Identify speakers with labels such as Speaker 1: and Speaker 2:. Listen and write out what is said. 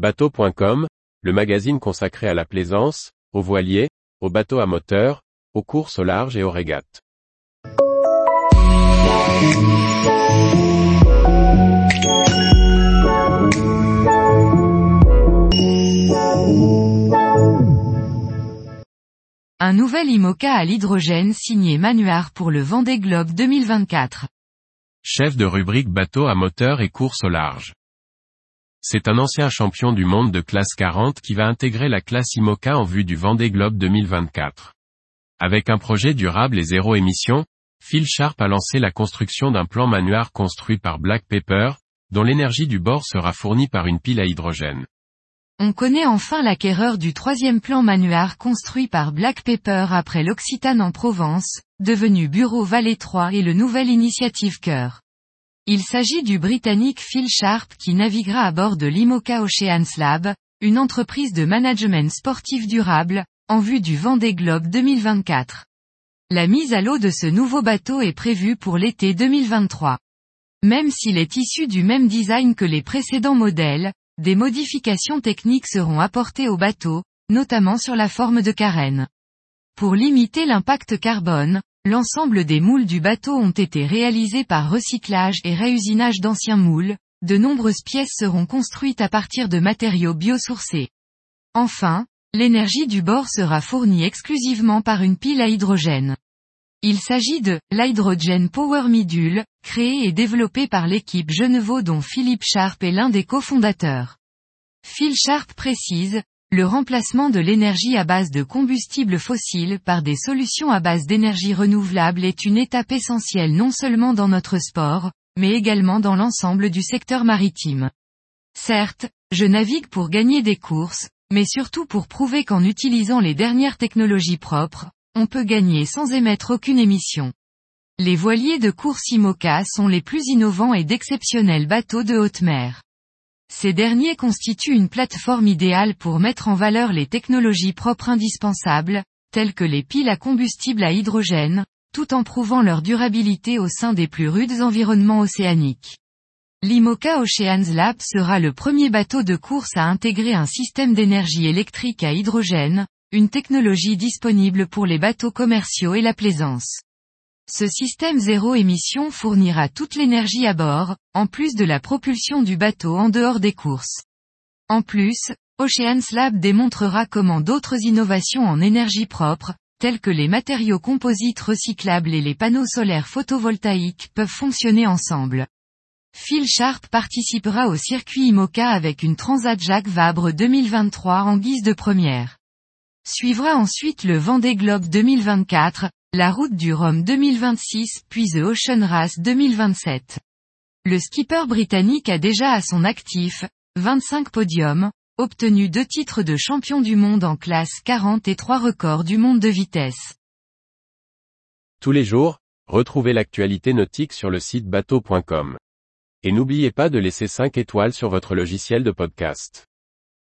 Speaker 1: Bateau.com, le magazine consacré à la plaisance, aux voiliers, aux bateaux à moteur, aux courses au large et aux régates.
Speaker 2: Un nouvel IMOCA à l'hydrogène signé Manuard pour le Vendée Globe 2024.
Speaker 1: Chef de rubrique bateau à moteur et course au large. C'est un ancien champion du monde de classe 40 qui va intégrer la classe IMOCA en vue du Vendée Globe 2024. Avec un projet durable et zéro émission, Phil Sharp a lancé la construction d'un plan Manuard construit par Black Pepper, dont l'énergie du bord sera fournie par une pile à hydrogène.
Speaker 2: On connaît enfin l'acquéreur du troisième plan Manuard construit par Black Pepper après l'Occitane en Provence, devenu Bureau Vallée 3 et le nouvel Initiative Cœur. Il s'agit du Britannique Phil Sharp qui naviguera à bord de l'Imoca Oceans Lab, une entreprise de management sportif durable, en vue du Vendée Globe 2024. La mise à l'eau de ce nouveau bateau est prévue pour l'été 2023. Même s'il est issu du même design que les précédents modèles, des modifications techniques seront apportées au bateau, notamment sur la forme de carène. Pour limiter l'impact carbone, l'ensemble des moules du bateau ont été réalisés par recyclage et réusinage d'anciens moules, de nombreuses pièces seront construites à partir de matériaux biosourcés. Enfin, l'énergie du bord sera fournie exclusivement par une pile à hydrogène. Il s'agit de l'Hydrogen Power Midule, créé et développé par l'équipe Genevo dont Philippe Sharp est l'un des cofondateurs. Phil Sharp précise, le remplacement de l'énergie à base de combustibles fossiles par des solutions à base d'énergie renouvelable est une étape essentielle non seulement dans notre sport, mais également dans l'ensemble du secteur maritime. Certes, je navigue pour gagner des courses, mais surtout pour prouver qu'en utilisant les dernières technologies propres, on peut gagner sans émettre aucune émission. Les voiliers de course IMOCA sont les plus innovants et d'exceptionnels bateaux de haute mer. Ces derniers constituent une plateforme idéale pour mettre en valeur les technologies propres indispensables, telles que les piles à combustible à hydrogène, tout en prouvant leur durabilité au sein des plus rudes environnements océaniques. L'IMOCA Oceans Lab sera le premier bateau de course à intégrer un système d'énergie électrique à hydrogène, une technologie disponible pour les bateaux commerciaux et la plaisance. Ce système zéro émission fournira toute l'énergie à bord, en plus de la propulsion du bateau en dehors des courses. En plus, Oceans Lab démontrera comment d'autres innovations en énergie propre, telles que les matériaux composites recyclables et les panneaux solaires photovoltaïques peuvent fonctionner ensemble. Phil Sharp participera au circuit IMOCA avec une Transat Jacques Vabre 2023 en guise de première. Suivra ensuite le Vendée Globe 2024, la route du Rhum 2026 puis The Ocean Race 2027. Le skipper britannique a déjà à son actif, 25 podiums, obtenu deux titres de champion du monde en classe 40 et trois records du monde de vitesse.
Speaker 1: Tous les jours, retrouvez l'actualité nautique sur le site bateau.com. Et n'oubliez pas de laisser 5 étoiles sur votre logiciel de podcast.